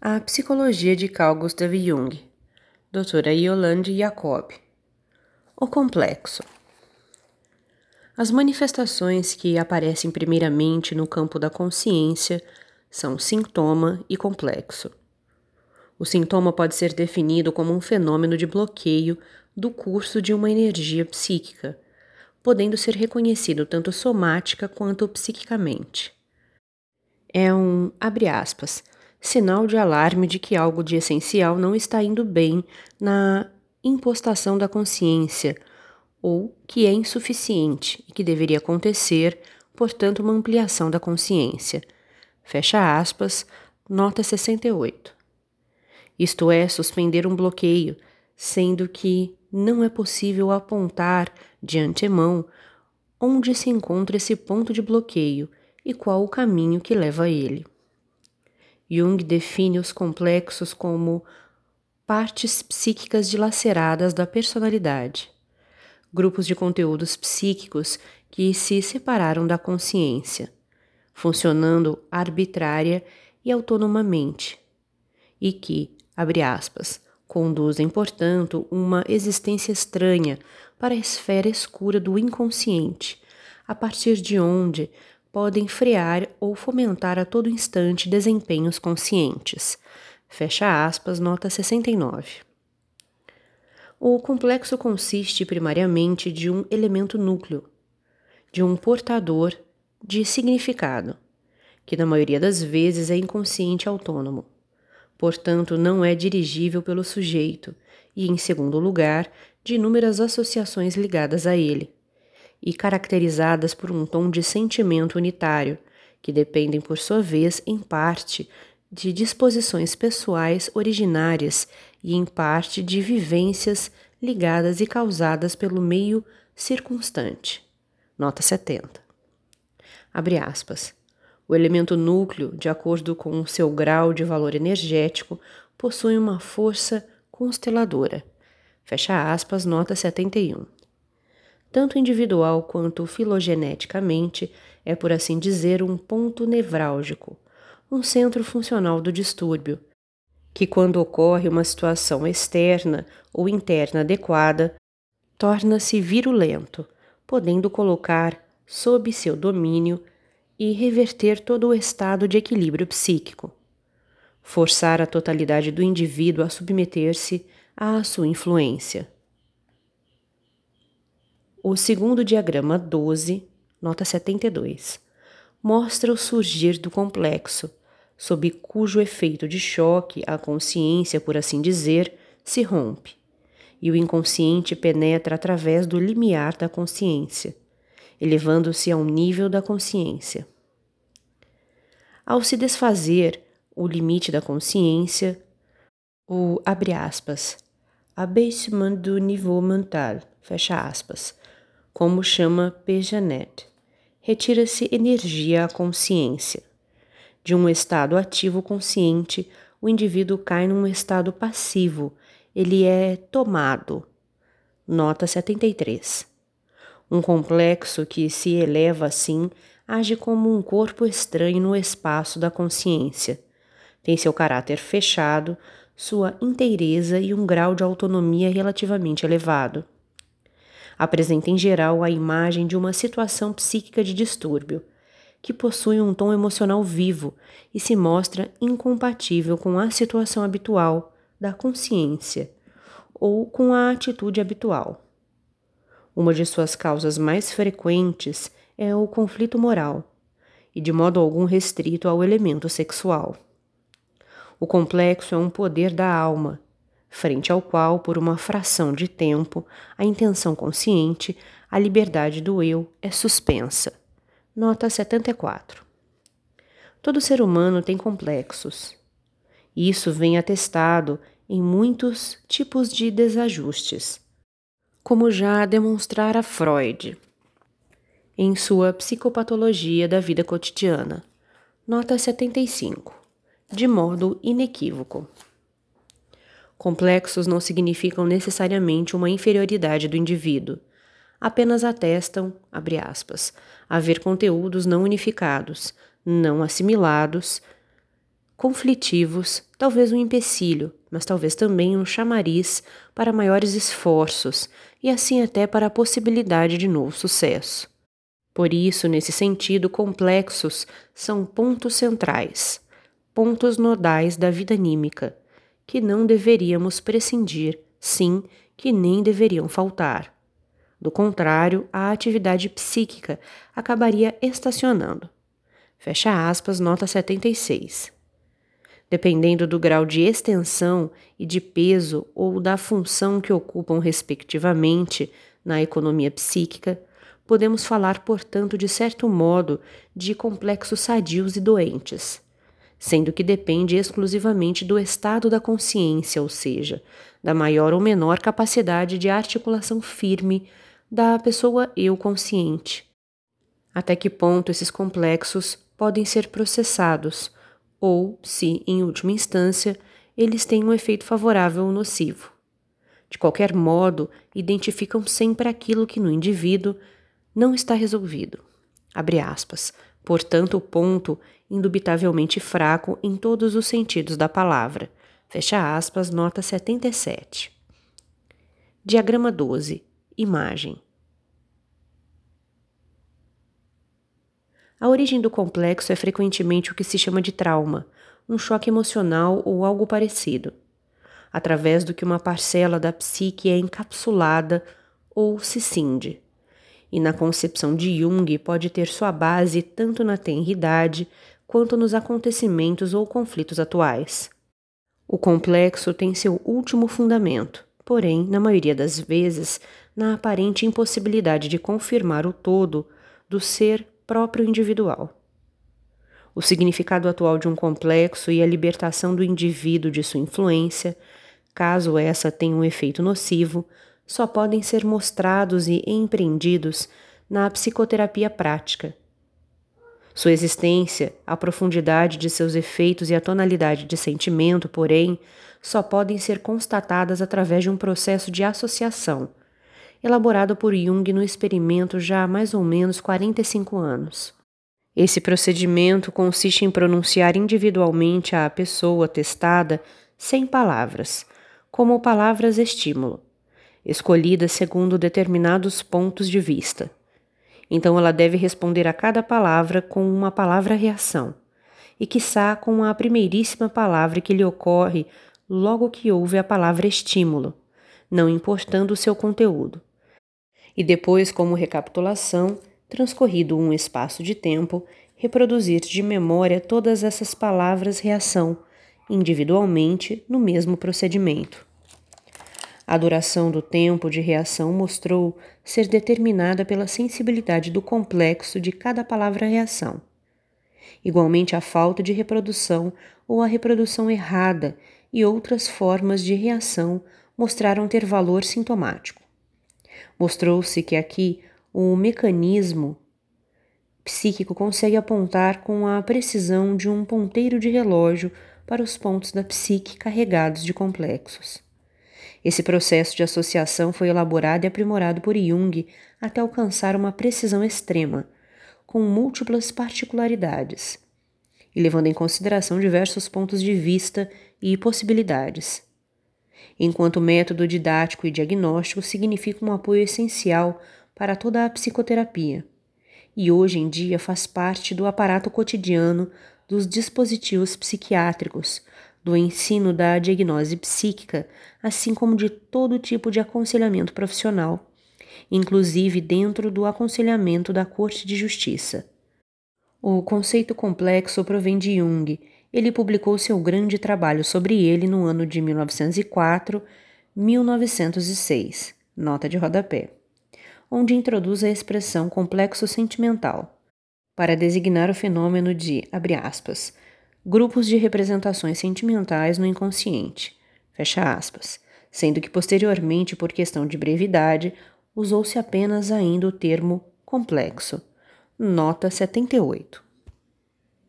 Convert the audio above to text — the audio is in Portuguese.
A Psicologia de Carl Gustav Jung, doutora Yolande Jacob. O complexo. As manifestações que aparecem primeiramente no campo da consciência são sintoma e complexo. O sintoma pode ser definido como um fenômeno de bloqueio do curso de uma energia psíquica, podendo ser reconhecido tanto somática quanto psiquicamente. É um, abre aspas, sinal de alarme de que algo de essencial não está indo bem na impostação da consciência ou que é insuficiente e que deveria acontecer, portanto, uma ampliação da consciência. Fecha aspas, nota 68. Isto é, suspender um bloqueio, sendo que não é possível apontar de antemão onde se encontra esse ponto de bloqueio e qual o caminho que leva a ele. Jung define os complexos como partes psíquicas dilaceradas da personalidade, grupos de conteúdos psíquicos que se separaram da consciência, funcionando arbitrária e autonomamente, e que, abre aspas, conduzem, portanto, uma existência estranha para a esfera escura do inconsciente, a partir de onde podem frear ou fomentar a todo instante desempenhos conscientes. Fecha aspas, nota 69. O complexo consiste primariamente de um elemento núcleo, de um portador de significado, que na maioria das vezes é inconsciente autônomo. Portanto, não é dirigível pelo sujeito e, em segundo lugar, de inúmeras associações ligadas a ele e caracterizadas por um tom de sentimento unitário, que dependem, por sua vez, em parte, de disposições pessoais originárias e, em parte, de vivências ligadas e causadas pelo meio circunstante. Nota 70. Abre aspas. O elemento núcleo, de acordo com seu grau de valor energético, possui uma força consteladora. Fecha aspas, nota 71 tanto individual quanto filogeneticamente, é, por assim dizer, um ponto nevrálgico, um centro funcional do distúrbio, que, quando ocorre uma situação externa ou interna adequada, torna-se virulento, podendo colocar sob seu domínio e reverter todo o estado de equilíbrio psíquico, forçar a totalidade do indivíduo a submeter-se à sua influência. O segundo diagrama 12, nota 72, mostra o surgir do complexo, sob cujo efeito de choque a consciência, por assim dizer, se rompe, e o inconsciente penetra através do limiar da consciência, elevando-se ao nível da consciência. Ao se desfazer o limite da consciência, o abre aspas, do niveau mental, fecha aspas, como chama Pejanet. Retira-se energia à consciência. De um estado ativo consciente, o indivíduo cai num estado passivo, ele é tomado. Nota 73. Um complexo que se eleva assim age como um corpo estranho no espaço da consciência. Tem seu caráter fechado, sua inteireza e um grau de autonomia relativamente elevado apresenta em geral a imagem de uma situação psíquica de distúrbio, que possui um tom emocional vivo e se mostra incompatível com a situação habitual da consciência ou com a atitude habitual. Uma de suas causas mais frequentes é o conflito moral, e de modo algum restrito ao elemento sexual. O complexo é um poder da alma frente ao qual, por uma fração de tempo, a intenção consciente, a liberdade do eu é suspensa. Nota 74. Todo ser humano tem complexos. Isso vem atestado em muitos tipos de desajustes, como já demonstrara Freud em sua Psicopatologia da Vida Cotidiana. Nota 75. De modo inequívoco. Complexos não significam necessariamente uma inferioridade do indivíduo. Apenas atestam, abre aspas, haver conteúdos não unificados, não assimilados, conflitivos, talvez um empecilho, mas talvez também um chamariz para maiores esforços e assim até para a possibilidade de novo sucesso. Por isso, nesse sentido, complexos são pontos centrais, pontos nodais da vida anímica, que não deveríamos prescindir, sim, que nem deveriam faltar. Do contrário, a atividade psíquica acabaria estacionando. Fecha aspas, nota 76. Dependendo do grau de extensão e de peso ou da função que ocupam respectivamente na economia psíquica, podemos falar, portanto, de certo modo, de complexos sadios e doentes, sendo que depende exclusivamente do estado da consciência, ou seja, da maior ou menor capacidade de articulação firme da pessoa eu consciente. Até que ponto esses complexos podem ser processados, ou se, em última instância, eles têm um efeito favorável ou nocivo. De qualquer modo, identificam sempre aquilo que no indivíduo não está resolvido. Abre aspas. Portanto, o ponto indubitavelmente fraco em todos os sentidos da palavra. Fecha aspas, nota 77. Diagrama 12. Imagem. A origem do complexo é frequentemente o que se chama de trauma, um choque emocional ou algo parecido, através do que uma parcela da psique é encapsulada ou se cinde e na concepção de Jung pode ter sua base tanto na tenridade quanto nos acontecimentos ou conflitos atuais. O complexo tem seu último fundamento, porém, na maioria das vezes, na aparente impossibilidade de confirmar o todo do ser próprio individual. O significado atual de um complexo e a libertação do indivíduo de sua influência, caso essa tenha um efeito nocivo, só podem ser mostrados e empreendidos na psicoterapia prática. Sua existência, a profundidade de seus efeitos e a tonalidade de sentimento, porém, só podem ser constatadas através de um processo de associação, elaborado por Jung no experimento já há mais ou menos 45 anos. Esse procedimento consiste em pronunciar individualmente à pessoa testada sem palavras, como palavras estímulo, escolhidas segundo determinados pontos de vista. Então ela deve responder a cada palavra com uma palavra-reação, e quiçá com a primeiríssima palavra que lhe ocorre logo que ouve a palavra estímulo, não importando o seu conteúdo. E depois, como recapitulação, transcorrido um espaço de tempo, reproduzir de memória todas essas palavras-reação, individualmente, no mesmo procedimento. A duração do tempo de reação mostrou ser determinada pela sensibilidade do complexo de cada palavra-reação. Igualmente, a falta de reprodução ou a reprodução errada e outras formas de reação mostraram ter valor sintomático. Mostrou-se que aqui o mecanismo psíquico consegue apontar com a precisão de um ponteiro de relógio para os pontos da psique carregados de complexos. Esse processo de associação foi elaborado e aprimorado por Jung até alcançar uma precisão extrema, com múltiplas particularidades, e levando em consideração diversos pontos de vista e possibilidades. Enquanto método didático e diagnóstico significa um apoio essencial para toda a psicoterapia, e hoje em dia faz parte do aparato cotidiano dos dispositivos psiquiátricos, do ensino da diagnose psíquica, assim como de todo tipo de aconselhamento profissional, inclusive dentro do aconselhamento da Corte de Justiça. O conceito complexo provém de Jung. Ele publicou seu grande trabalho sobre ele no ano de 1904-1906, nota de rodapé, onde introduz a expressão complexo sentimental, para designar o fenômeno de, abre aspas, grupos de representações sentimentais no inconsciente, fecha aspas, sendo que posteriormente, por questão de brevidade, usou-se apenas ainda o termo complexo. Nota 78.